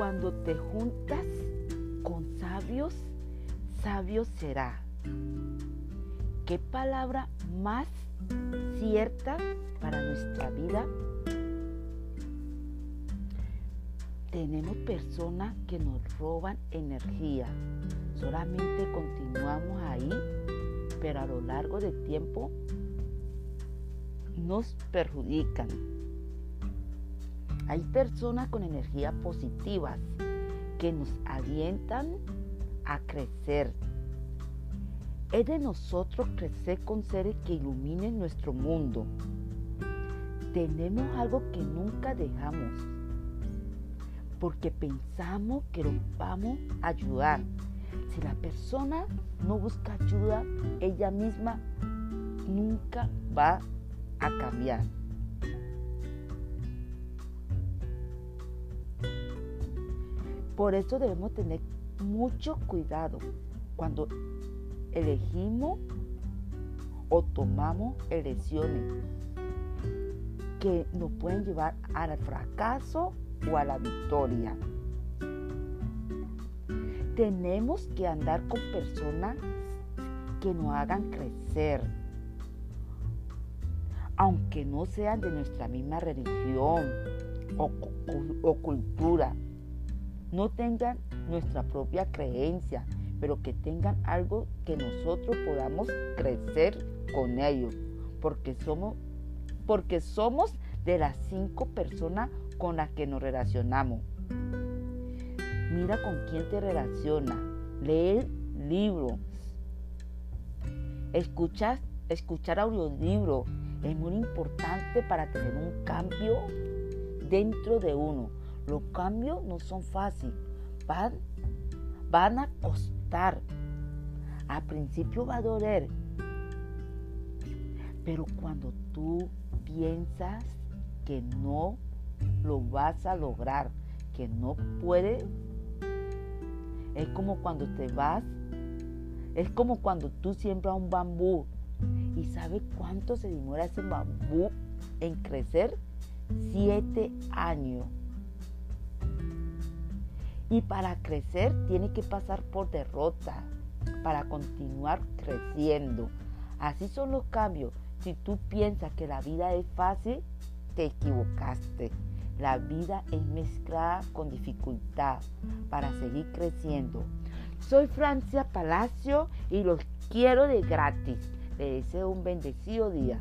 te juntas con sabios, sabio será. ¿Qué palabra más cierta para nuestra vida? Tenemos personas que nos roban energía. Solamente continuamos ahí, pero a lo largo del tiempo nos perjudican. Hay personas con energía positivas que nos alientan a crecer. Es de nosotros crecer con seres que iluminen nuestro mundo. Tenemos algo que nunca dejamos, porque pensamos que lo vamos a ayudar. Si la persona no busca ayuda, ella misma nunca va a cambiar. Por eso debemos tener mucho cuidado cuando elegimos o tomamos elecciones que nos pueden llevar al fracaso o a la victoria. Tenemos que andar con personas que nos hagan crecer, aunque no sean de nuestra misma religión o, o cultura no tengan nuestra propia creencia, pero que tengan algo que nosotros podamos crecer con ellos, porque somos, porque somos de las cinco personas con las que nos relacionamos. Mira con quién te relaciona, lee libros, escuchar, escuchar audiolibros es muy importante para tener un cambio dentro de uno los cambios no son fáciles, van, van a costar. Al principio va a doler, pero cuando tú piensas que no lo vas a lograr, que no puedes, es como cuando te vas, es como cuando tú siembras un bambú y sabes cuánto se demora ese bambú en crecer, siete años. Y para crecer tiene que pasar por derrota, para continuar creciendo. Así son los cambios. Si tú piensas que la vida es fácil, te equivocaste. La vida es mezclada con dificultad para seguir creciendo. Soy Francia Palacio y los quiero de gratis. Les deseo un bendecido día.